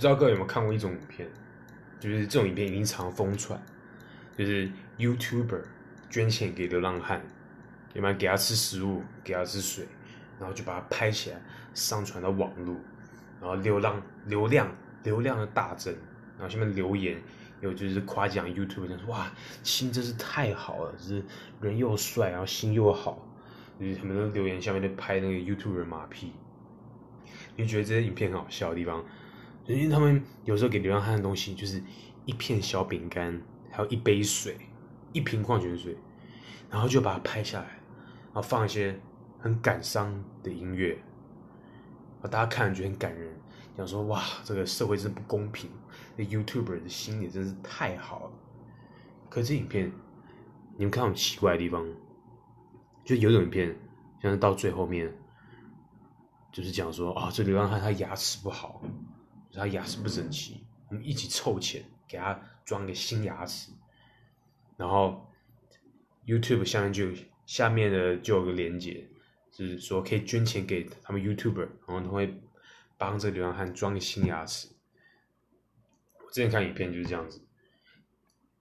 不知道各位有没有看过一种影片，就是这种影片已经常疯传，就是 YouTuber 捐钱给流浪汉，要不然给他吃食物，给他吃水，然后就把它拍起来上传到网络，然后流浪流量流量的大增，然后下面留言有就是夸奖 YouTuber，说哇心真是太好了，就是人又帅，然后心又好，就是他们都留言下面在拍那个 YouTuber 马屁。你觉得这些影片很好笑的地方，因为他们有时候给流浪汉的东西就是一片小饼干，还有一杯水，一瓶矿泉水，然后就把它拍下来，然后放一些很感伤的音乐，大家看了觉得很感人，想说哇，这个社会真不公平，那 YouTuber 的心也真是太好了。可这影片，你们看到很奇怪的地方，就有种影片，像是到最后面。就是讲说啊，这流浪汉他牙齿不好，他牙齿不整齐，我们一起凑钱给他装个新牙齿。然后 YouTube 下面就下面的就有个连接，就是说可以捐钱给他们 YouTuber，然后他会帮这个流浪汉装个新牙齿。我之前看影片就是这样子，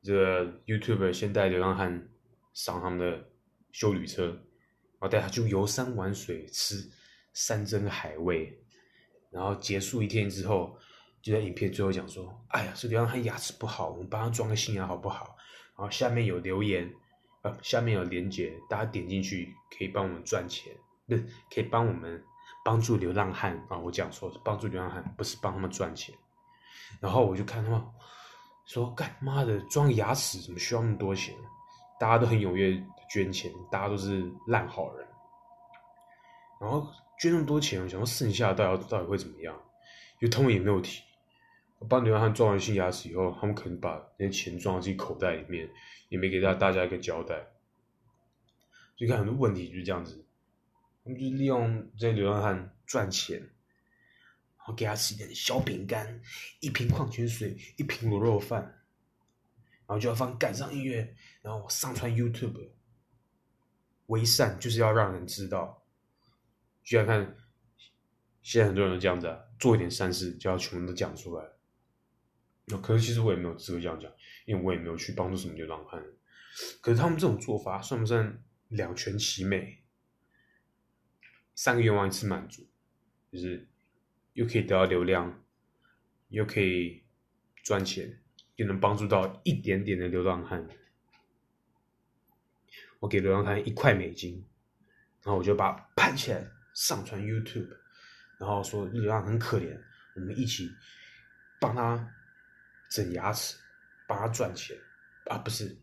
这个 YouTuber 先带流浪汉上他们的修旅车，然后带他去游山玩水吃。山珍海味，然后结束一天之后，就在影片最后讲说：“哎呀，这流浪汉牙齿不好，我们帮他装个新牙好不好？”然后下面有留言，呃，下面有连接，大家点进去可以帮我们赚钱，不可以帮我们帮助流浪汉啊！我讲错，帮助流浪汉不是帮他们赚钱。然后我就看他们说：“干妈的装牙齿怎么需要那么多钱？”大家都很踊跃捐钱，大家都是烂好人，然后。捐那么多钱，我想说剩下到底到底会怎么样？因为他们也没有提。帮流浪汉装完新牙齿以后，他们可能把那些钱装到自己口袋里面，也没给大大家一个交代。所以看很多问题就是这样子，他们就利用这些流浪汉赚钱，然后给他吃一点小饼干、一瓶矿泉水、一瓶卤肉饭，然后就要放感伤音乐，然后上传 YouTube。为善就是要让人知道。就要看，现在很多人都这样子，做一点善事就要全部都讲出来。那可是其实我也没有资格这样讲，因为我也没有去帮助什么流浪汉。可是他们这种做法算不算两全其美？三个愿望一次满足，就是又可以得到流量，又可以赚钱，又能帮助到一点点的流浪汉。我给流浪汉一块美金，然后我就把它拍起来。上传 YouTube，然后说流浪很可怜，我们一起帮他整牙齿，帮他赚钱，啊不是，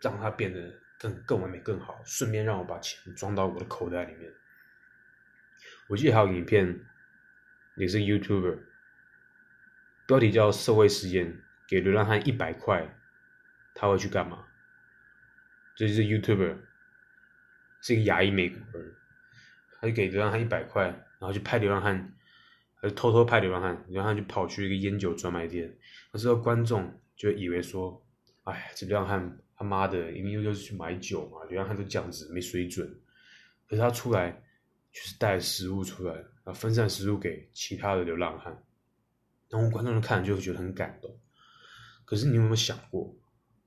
让他变得更更完美更好，顺便让我把钱装到我的口袋里面。我记得还有影片，也是 YouTuber，标题叫“社会实验”，给流浪汉一百块，他会去干嘛？这就是 YouTuber，是一个牙医美国人。他就给流浪汉一百块，然后去拍流浪汉，就偷偷派流浪汉，流浪汉就跑去一个烟酒专卖店。那时候观众就以为说：“哎，这流浪汉他妈的，因为又又是去买酒嘛，流浪汉都这样子没水准。”可是他出来就是带食物出来，啊，分散食物给其他的流浪汉，然后观众看就会觉得很感动。可是你有没有想过，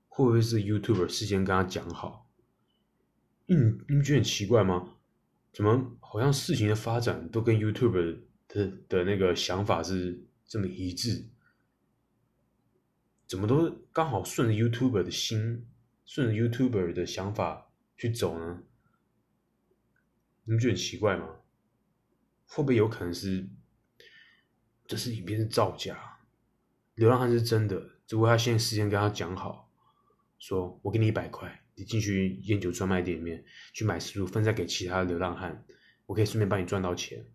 会不会是 YouTuber 事先跟他讲好？你你们觉得很奇怪吗？怎么好像事情的发展都跟 YouTuber？的的那个想法是这么一致？怎么都刚好顺着 YouTuber 的心，顺着 YouTuber 的想法去走呢？你们觉得很奇怪吗？会不会有可能是这是影片是造假？流浪汉是真的，只不过他现在事先跟他讲好，说我给你一百块。你进去烟酒专卖店里面去买食物，分散给其他的流浪汉，我可以顺便帮你赚到钱。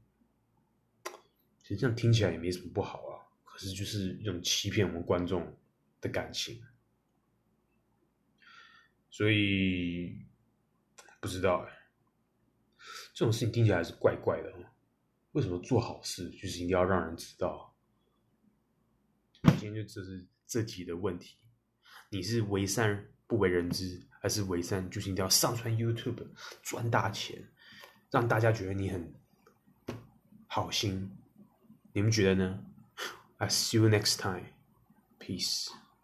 其实这样听起来也没什么不好啊，可是就是一种欺骗我们观众的感情，所以不知道哎，这种事情听起来是怪怪的。为什么做好事就是一定要让人知道？今天就这是这题的问题，你是为善不为人知？还是为善，就是一定要上传 YouTube 赚大钱，让大家觉得你很好心。你们觉得呢？I see you next time. Peace.